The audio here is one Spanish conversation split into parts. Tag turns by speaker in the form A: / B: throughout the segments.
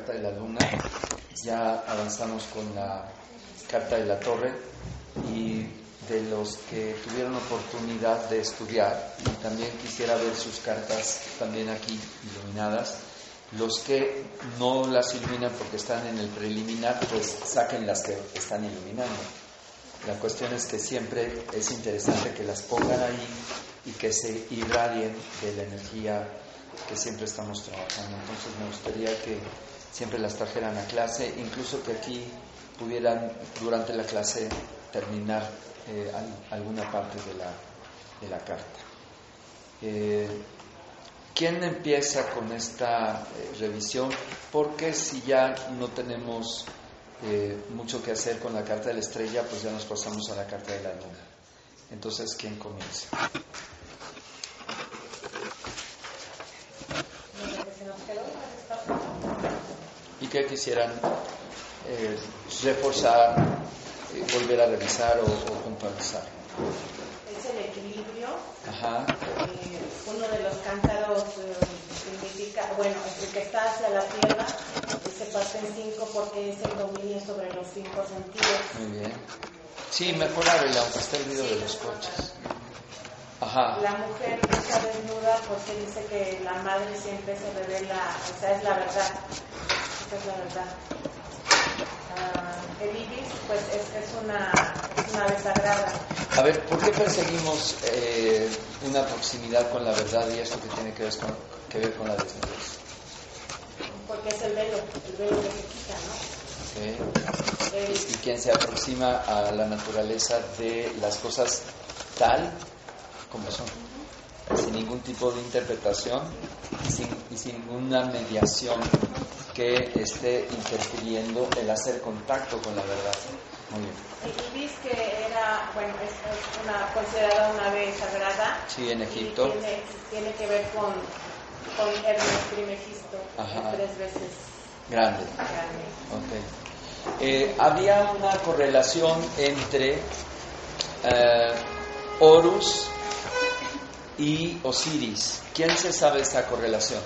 A: Carta de la Luna. Ya avanzamos con la Carta de la Torre y de los que tuvieron oportunidad de estudiar y también quisiera ver sus cartas también aquí iluminadas. Los que no las iluminan porque están en el preliminar, pues saquen las que están iluminando. La cuestión es que siempre es interesante que las pongan ahí y que se irradien de la energía que siempre estamos trabajando. Entonces me gustaría que siempre las trajeran a clase, incluso que aquí pudieran durante la clase terminar eh, alguna parte de la, de la carta. Eh, ¿Quién empieza con esta eh, revisión? Porque si ya no tenemos mucho que hacer con la carta de la estrella, pues ya nos pasamos a la carta de la luna. Entonces, ¿quién comienza? Quisieran eh, reforzar, eh, volver a revisar o, puntualizar.
B: Es el equilibrio.
A: Ajá.
B: Eh, uno de los cántaros significa, bueno, el que está hacia la tierra se parte en cinco porque es el dominio sobre los cinco sentidos.
A: Muy bien. Sí, mejorar el aunque esté el ruido de los coches. Ajá.
B: La mujer está desnuda porque dice que la madre siempre se revela, o sea, es la verdad es la verdad. Uh, el ibis, pues es, es, una, es una sagrada.
A: A ver, ¿por qué perseguimos eh, una proximidad con la verdad y esto que tiene que ver con, que ver con la desnudez?
B: Porque es el velo, el velo que se quita, ¿no?
A: Okay. El... Y quien se aproxima a la naturaleza de las cosas tal como son, sin ningún tipo de interpretación sin, y sin ninguna mediación que esté interfiriendo el hacer contacto con la verdad. Muy bien.
B: Ibis que era, bueno, es, una, considerada una ave sagrada.
A: Sí, en Egipto.
B: Tiene, tiene, que ver con, con Hermes Trimegisto, tres veces
A: grande.
B: grande.
A: Okay. Eh, había una correlación entre eh, Horus y Osiris. ¿Quién se sabe esa correlación?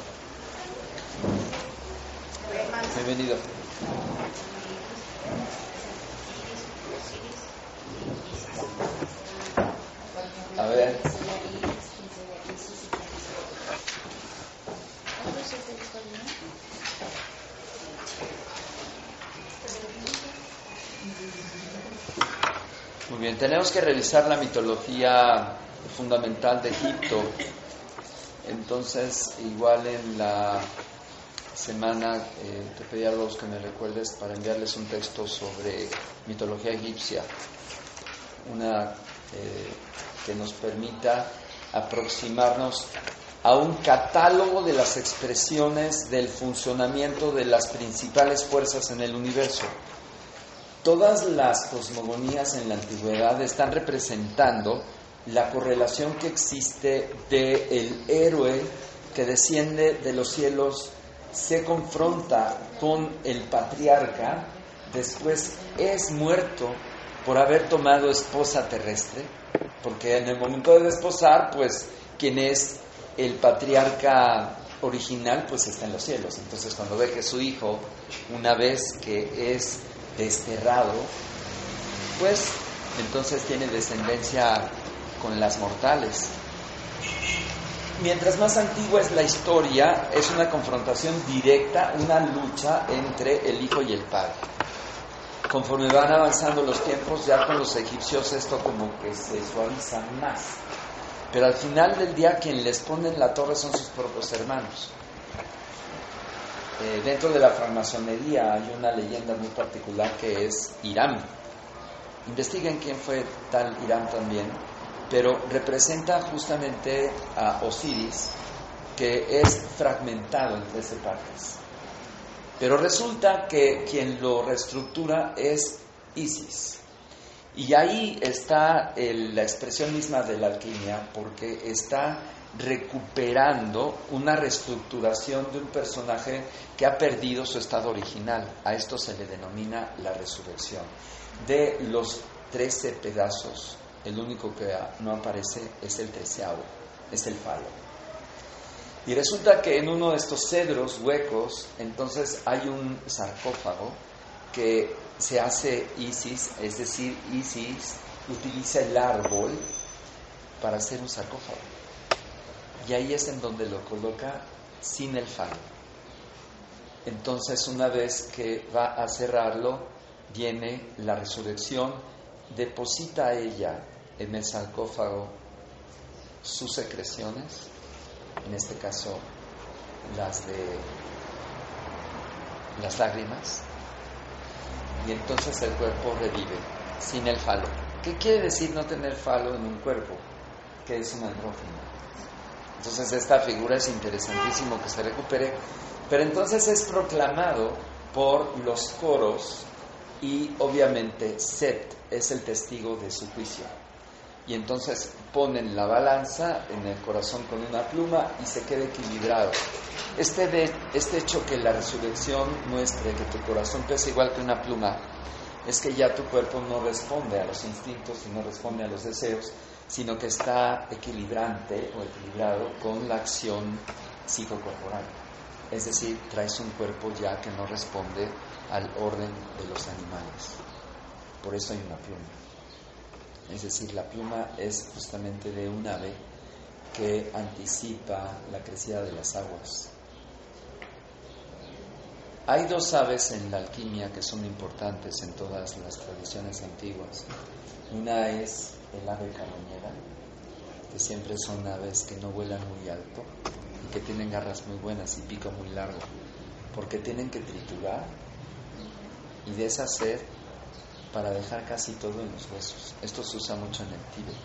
A: Bienvenido. A ver. Muy bien, tenemos que revisar la mitología fundamental de Egipto. Entonces, igual en la semana eh, te pedí a los que me recuerdes para enviarles un texto sobre mitología egipcia, una eh, que nos permita aproximarnos a un catálogo de las expresiones del funcionamiento de las principales fuerzas en el universo. Todas las cosmogonías en la antigüedad están representando la correlación que existe de el héroe que desciende de los cielos se confronta con el patriarca, después es muerto por haber tomado esposa terrestre, porque en el momento de desposar, pues quien es el patriarca original, pues está en los cielos. Entonces cuando ve que su hijo, una vez que es desterrado, pues entonces tiene descendencia con las mortales. Mientras más antigua es la historia, es una confrontación directa, una lucha entre el hijo y el padre. Conforme van avanzando los tiempos, ya con los egipcios esto como que se suaviza más. Pero al final del día quien les pone en la torre son sus propios hermanos. Eh, dentro de la francmasonería hay una leyenda muy particular que es Irán. Investiguen quién fue tal Irán también pero representa justamente a Osiris que es fragmentado en 13 partes. Pero resulta que quien lo reestructura es Isis. Y ahí está la expresión misma de la alquimia, porque está recuperando una reestructuración de un personaje que ha perdido su estado original. A esto se le denomina la resurrección. De los trece pedazos, el único que no aparece es el treceavo, es el falo. Y resulta que en uno de estos cedros huecos, entonces hay un sarcófago que se hace Isis, es decir, Isis utiliza el árbol para hacer un sarcófago. Y ahí es en donde lo coloca sin el falo. Entonces, una vez que va a cerrarlo, viene la resurrección, deposita ella en el sarcófago sus secreciones, en este caso las de las lágrimas, y entonces el cuerpo revive sin el falo. ¿Qué quiere decir no tener falo en un cuerpo? Que es un andrógeno. Entonces esta figura es interesantísimo que se recupere, pero entonces es proclamado por los coros y obviamente Set es el testigo de su juicio. Y entonces ponen la balanza en el corazón con una pluma y se queda equilibrado. Este, este hecho que la resurrección muestre que tu corazón pesa igual que una pluma, es que ya tu cuerpo no responde a los instintos y no responde a los deseos, sino que está equilibrante o equilibrado con la acción psicocorporal. Es decir, traes un cuerpo ya que no responde al orden de los animales. Por eso hay una pluma. Es decir, la pluma es justamente de un ave que anticipa la crecida de las aguas. Hay dos aves en la alquimia que son importantes en todas las tradiciones antiguas. Una es el ave carroñera, que siempre son aves que no vuelan muy alto y que tienen garras muy buenas y pico muy largo, porque tienen que triturar y deshacer para dejar casi todo en los huesos. Esto se usa mucho en el Tíbet.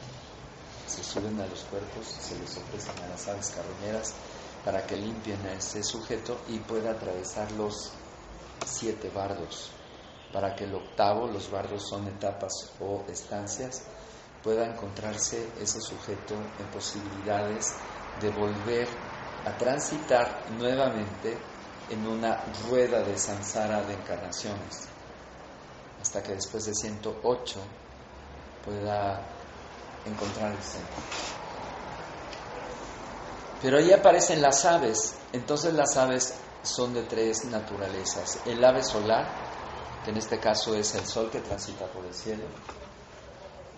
A: Se suben a los cuerpos, se les ofrecen a las aves carroñeras para que limpien a ese sujeto y pueda atravesar los siete bardos. Para que el octavo, los bardos son etapas o estancias, pueda encontrarse ese sujeto en posibilidades de volver a transitar nuevamente en una rueda de samsara de encarnaciones, hasta que después de 108 pueda encontrar el centro. Pero ahí aparecen las aves, entonces las aves son de tres naturalezas. El ave solar, que en este caso es el sol que transita por el cielo,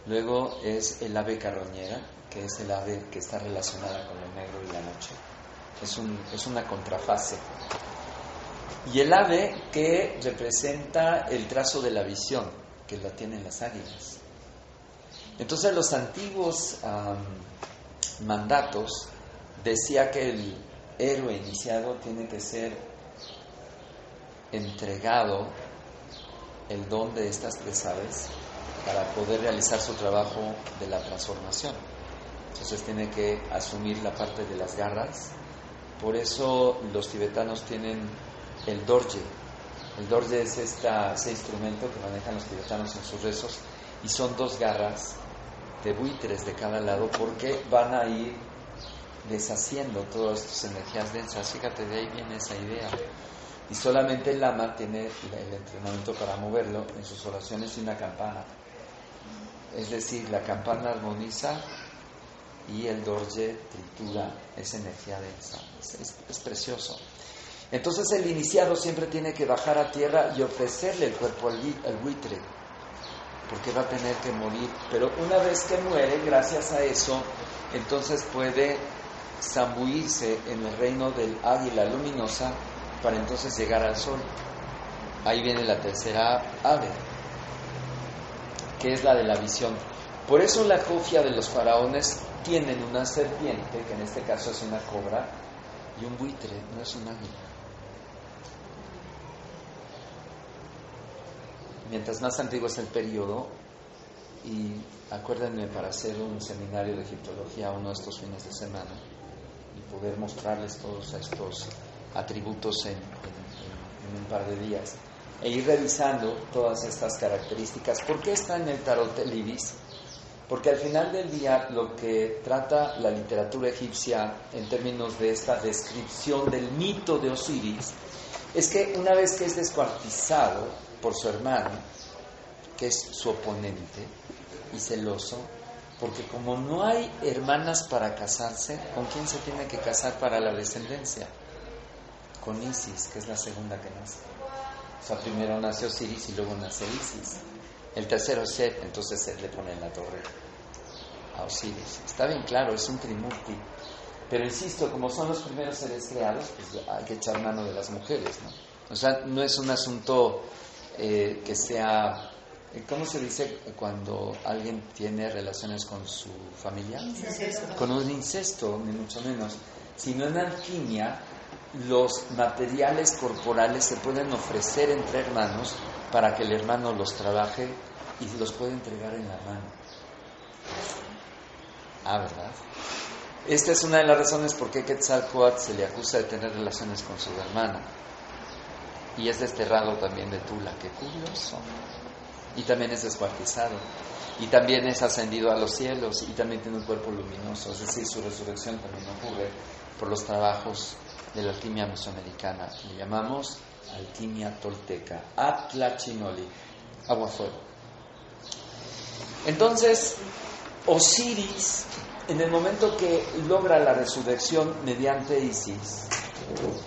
A: Luego es el ave carroñera, que es el ave que está relacionada con el negro y la noche. Es, es una contrafase. Y el ave que representa el trazo de la visión, que la tienen las águilas. Entonces los antiguos mandatos decía que el héroe iniciado tiene que ser entregado el don de estas tres aves para poder realizar su trabajo de la transformación. Entonces tiene que asumir la parte de las garras. Por eso los tibetanos tienen el dorje. El dorje es esta, ese instrumento que manejan los tibetanos en sus rezos y son dos garras de buitres de cada lado porque van a ir deshaciendo todas estas energías densas. Fíjate, de ahí viene esa idea. Y solamente el lama tiene el entrenamiento para moverlo en sus oraciones y una campana. Es decir, la campana armoniza y el dorje tritura esa energía densa. Es, precioso. Entonces el iniciado siempre tiene que bajar a tierra y ofrecerle el cuerpo al, buitre, porque va a tener que morir. Pero una vez que muere, gracias a eso, entonces puede zambuirse en el reino del águila luminosa para entonces llegar al sol. Ahí viene la tercera ave, que es la de la visión. Por eso la cofia de los faraones tienen una serpiente, que en este caso es una cobra, y un buitre, no es un águila. Mientras más antiguo es el periodo, y acuérdenme para hacer un seminario de egiptología uno de estos fines de semana, y poder mostrarles todos estos atributos en, un par de días e ir revisando todas estas características. ¿Por qué está en el tarot el ibis? Porque al final del día lo que trata la literatura egipcia en términos de esta descripción del mito de Osiris es que una vez que es descuartizado por su hermano, que es su oponente y celoso, porque como no hay hermanas para casarse, ¿con quién se tiene que casar para la descendencia? Con Isis, que es la segunda que nace. O sea, primero nace Osiris y luego nace Isis. El tercero es Seth, entonces Seth le pone en la torre a Osiris. Está bien claro, es un trimurti. Pero insisto, como son los primeros seres creados, pues hay que echar mano de las mujeres, ¿no? O sea, no es un asunto eh, que sea, eh, ¿cómo se dice cuando alguien tiene relaciones con su familia? Con un incesto, ni mucho menos. Sino en alquimia, los materiales corporales se pueden ofrecer entre hermanos para que el hermano los trabaje y los puede entregar en la mano. Ah, ¿verdad? Esta es una de las razones por qué Quetzalcoatl se le acusa de tener relaciones con su hermana. Y es desterrado también de Tula, qué curioso. Y también es descuartizado. Y también es ascendido a los cielos. Y también tiene un cuerpo luminoso. Es decir, su resurrección también ocurre por los trabajos de la alquimia mesoamericana. Le llamamos alquimia tolteca. Atlachinoli. Agua fuego. Entonces, Osiris en el momento que logra la resurrección mediante Isis,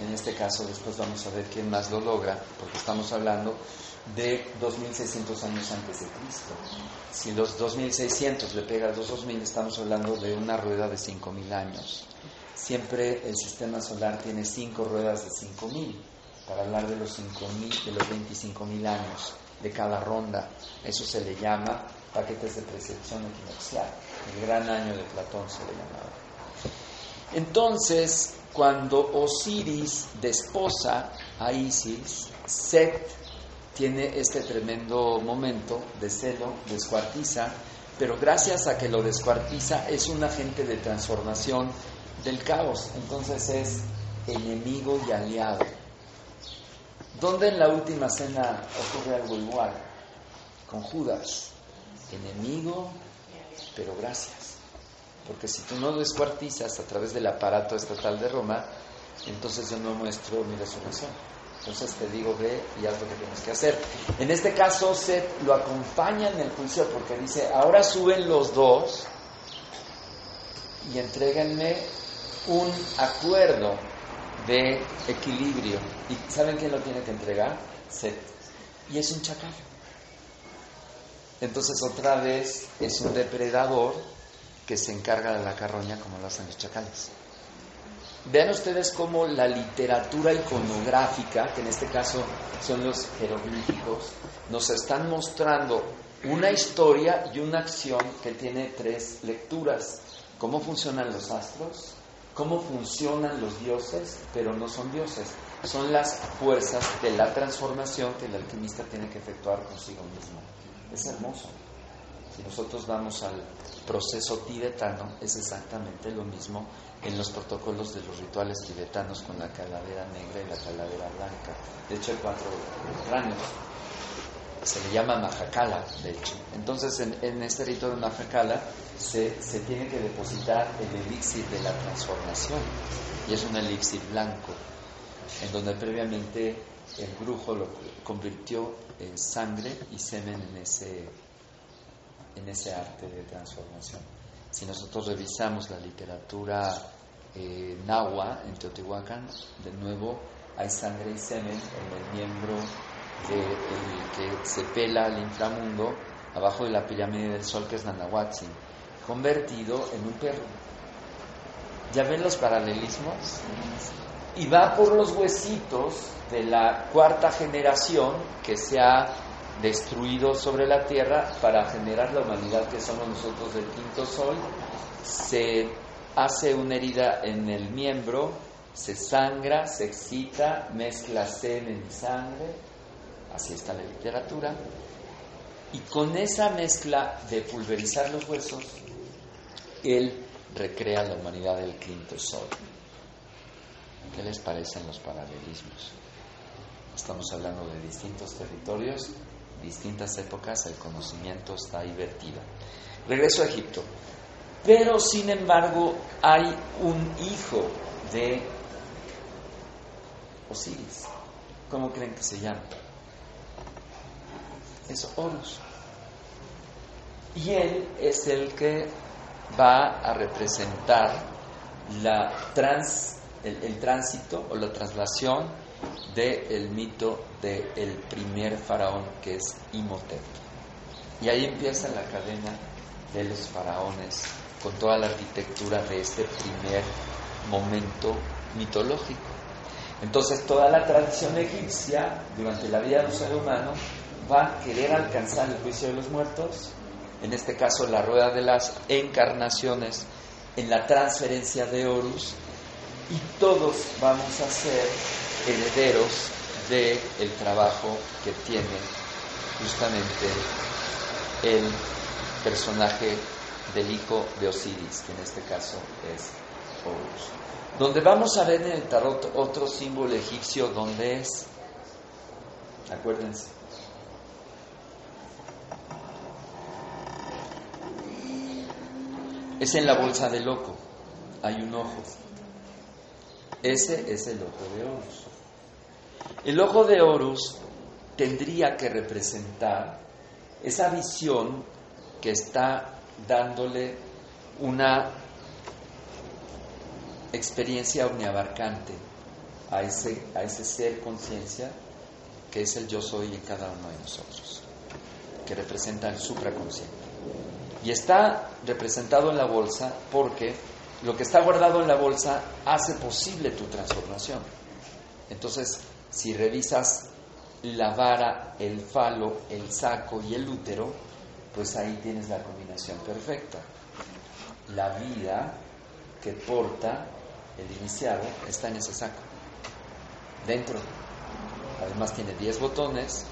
A: en este caso después vamos a ver quién más lo logra, porque estamos hablando de 2600 años antes de Cristo. Si los 2600 le pega a los 2000, estamos hablando de una rueda de 5000 años. Siempre el sistema solar tiene cinco ruedas de 5000 para hablar de los 5000 de los 25000 años de cada ronda. Eso se le llama paquetes de percepción equinoccial. El gran año de Platón se le llamaba. Entonces, cuando Osiris desposa a Isis, Set tiene este tremendo momento de celo, descuartiza, pero gracias a que lo descuartiza es un agente de transformación del caos. Entonces es enemigo y aliado. ¿Dónde en la última cena ocurre algo igual? Con Judas enemigo, pero gracias. Porque si tú no descuartizas a través del aparato estatal de Roma, entonces yo no muestro mi resurrección. Entonces te digo, ve y haz lo que tienes que hacer. En este caso, Seth lo acompaña en el juicio porque dice, ahora suben los dos y entréguenme un acuerdo de equilibrio. ¿Y saben quién lo tiene que entregar? Seth. Y es un chacal. Entonces otra vez es un depredador que se encarga de la carroña como lo hacen los chacales. Vean ustedes cómo la literatura iconográfica, que en este caso son los jeroglíficos, nos están mostrando una historia y una acción que tiene tres lecturas. Cómo funcionan los astros, cómo funcionan los dioses, pero no son dioses. Son las fuerzas de la transformación que el alquimista tiene que efectuar consigo mismo. Es hermoso. Si nosotros vamos al proceso tibetano, es exactamente lo mismo en los protocolos de los rituales tibetanos con la calavera negra y la calavera blanca. De hecho, hay cuatro rangos. Se le llama Majakala, de hecho. Entonces, en, este rito de Majakala se, se tiene que depositar el elixir de la transformación. Y es un elixir blanco, en donde previamente el brujo lo convirtió en sangre y semen en ese, en ese arte de transformación. Si nosotros revisamos la literatura eh, nahua en Teotihuacán, de nuevo hay sangre y semen en el miembro que se pela al inframundo abajo de la pirámide del sol que es Nanahuatzin, convertido en un perro. ¿Ya ven los paralelismos? y va por los huesitos de la cuarta generación que se ha destruido sobre la tierra para generar la humanidad que somos nosotros del quinto sol. Se hace una herida en el miembro, se sangra, se excita, mezcla semen y sangre, así está la literatura, y con esa mezcla de pulverizar los huesos, él recrea la humanidad del quinto sol. ¿Qué les parecen los paralelismos? Estamos hablando de distintos territorios, distintas épocas, el conocimiento está divertido. Regreso a Egipto. Pero sin embargo hay un hijo de Osiris. ¿Cómo creen que se llama? Es Horus. Y él es el que va a representar la trans, el, tránsito o la traslación del mito del primer faraón que es Imhotep. Y ahí empieza la cadena de los faraones con toda la arquitectura de este primer momento mitológico. Entonces toda la tradición egipcia durante la vida de un ser humano va a querer alcanzar el juicio de los muertos, en este caso la rueda de las encarnaciones, en la transferencia de Horus, y todos vamos a ser herederos del el trabajo que tiene justamente el personaje del hijo de Osiris, que en este caso es Horus. Donde vamos a ver en el tarot otro símbolo egipcio, donde es, acuérdense, es en la bolsa del loco, hay un ojo. Ese es el ojo de Horus. El ojo de Horus tendría que representar esa visión que está dándole una experiencia omniabarcante a ese, a ese ser conciencia que es el yo soy en cada uno de nosotros, que representa el supraconsciente. Y está representado en la bolsa porque lo que está guardado en la bolsa hace posible tu transformación. Entonces, si revisas la vara, el falo, el saco y el útero, pues ahí tienes la combinación perfecta. La vida que porta el iniciado está en ese saco, dentro. Además tiene 10 botones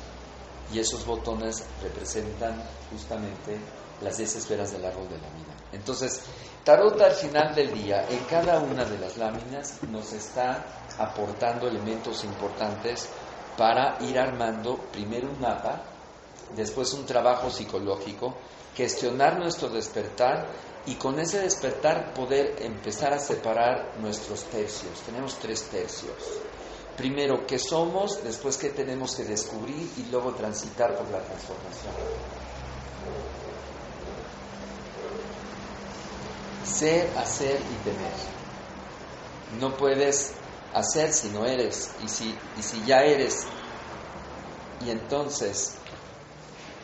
A: y esos botones representan justamente las 10 esferas del árbol de la vida. Entonces, Tarot al final del día, en cada una de las láminas, nos está aportando elementos importantes para ir armando primero un mapa después un trabajo psicológico, gestionar nuestro despertar y con ese despertar poder empezar a separar nuestros tercios. Tenemos tres tercios. Primero, qué somos, después qué tenemos que descubrir y luego transitar por la transformación. Ser, hacer y tener. No puedes hacer si no eres. Y si, y si ya eres, y entonces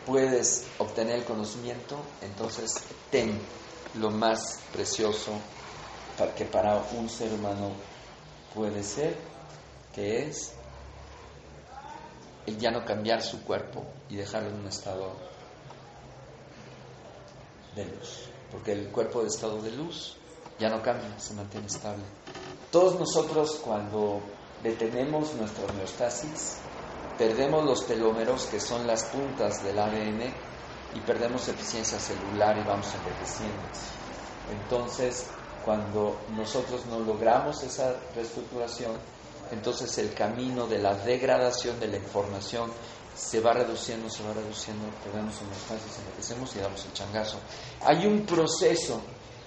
A: puedes obtener el conocimiento, entonces ten lo más precioso que para un ser humano puede ser, que es el ya no cambiar su cuerpo y dejarlo en un estado de luz. Porque el cuerpo de estado de luz ya no cambia, se mantiene estable. Todos nosotros cuando detenemos nuestra homeostasis, perdemos los telómeros, que son las puntas del ADN, y perdemos eficiencia celular y vamos envejeciendo. Entonces, cuando nosotros no logramos esa reestructuración, entonces el camino de la degradación de la información se va reduciendo, se va reduciendo, perdemos homeostasis, envejecemos y damos el changazo. Hay un proceso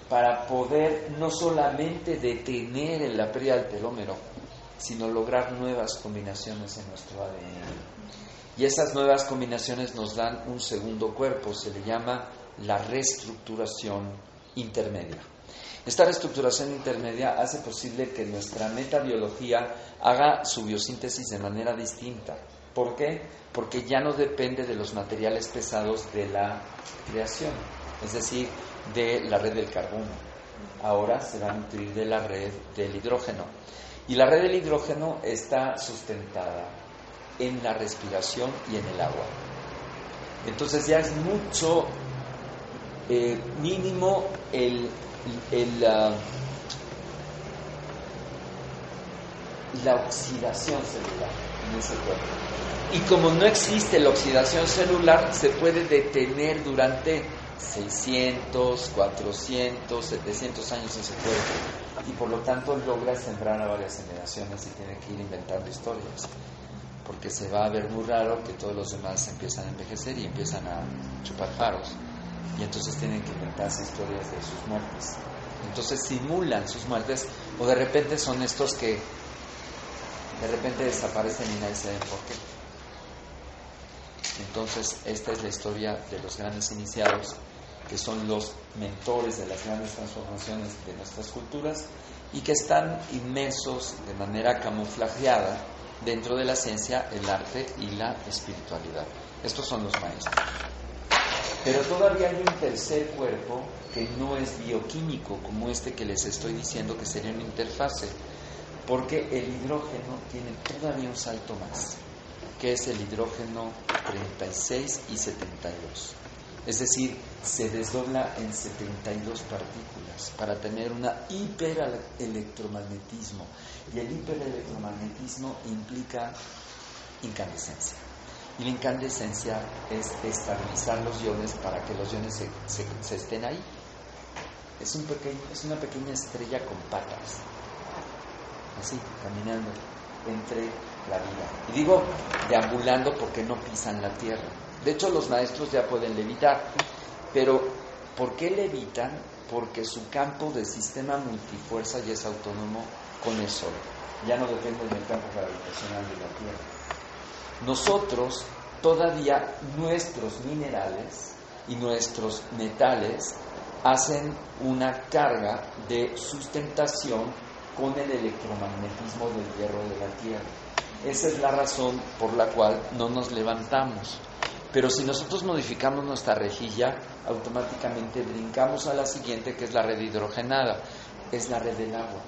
A: para poder no solamente detener la pérdida del telómero, sino lograr nuevas combinaciones en nuestro ADN. Y esas nuevas combinaciones nos dan un segundo cuerpo, se le llama la reestructuración intermedia. Esta reestructuración intermedia hace posible que nuestra metabiología haga su biosíntesis de manera distinta. ¿Por qué? Porque ya no depende de los materiales pesados de la creación, es decir, de la red del carbono. Ahora se va a nutrir de la red del hidrógeno. Y la red del hidrógeno está sustentada en la respiración y en el agua. Entonces ya es mucho eh, mínimo el, la oxidación celular en ese cuerpo. Y como no existe la oxidación celular, se puede detener durante 600, 400, 700 años en su cuerpo. Y por lo tanto logra sembrar a varias generaciones y tiene que ir inventando historias. Porque se va a ver muy raro que todos los demás empiezan a envejecer y empiezan a chupar faros y entonces tienen que inventarse historias de sus muertes entonces simulan sus muertes o de repente son estos que de repente desaparecen y nadie sabe por qué entonces esta es la historia de los grandes iniciados que son los mentores de las grandes transformaciones de nuestras culturas y que están inmensos de manera camuflajeada dentro de la ciencia, el arte y la espiritualidad. Estos son los maestros. Pero todavía hay un tercer cuerpo que no es bioquímico, como este que les estoy diciendo que sería una interfase, porque el hidrógeno tiene todavía un salto más, que es el hidrógeno 36 y 72. Es decir, se desdobla en 72 partículas para tener un hiperelectromagnetismo. Y el hiperelectromagnetismo implica incandescencia. Y la incandescencia es estabilizar los iones para que los iones se, se estén ahí. Es, un pequeño, es una pequeña estrella con patas, así, caminando entre la vida. Y digo deambulando porque no pisan la tierra de hecho, los maestros ya pueden levitar, pero ¿por qué levitan? Porque su campo de sistema multifuerza ya es autónomo con el Sol. Ya no depende del campo gravitacional de la Tierra. Nosotros, todavía, nuestros minerales y nuestros metales hacen una carga de sustentación con el electromagnetismo del hierro de la Tierra. Esa es la razón por la cual no nos levantamos. Pero si nosotros modificamos nuestra rejilla, automáticamente brincamos a la siguiente, que es la red hidrogenada, es la red del agua.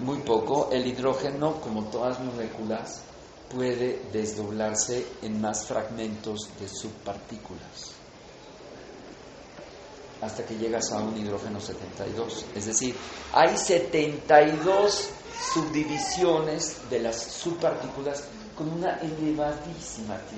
A: Muy poco, el hidrógeno, como todas las moléculas, puede desdoblarse en más fragmentos de subpartículas hasta que llegas a un hidrógeno 72. Es decir, hay 72 subdivisiones de las subpartículas con una elevadísima actividad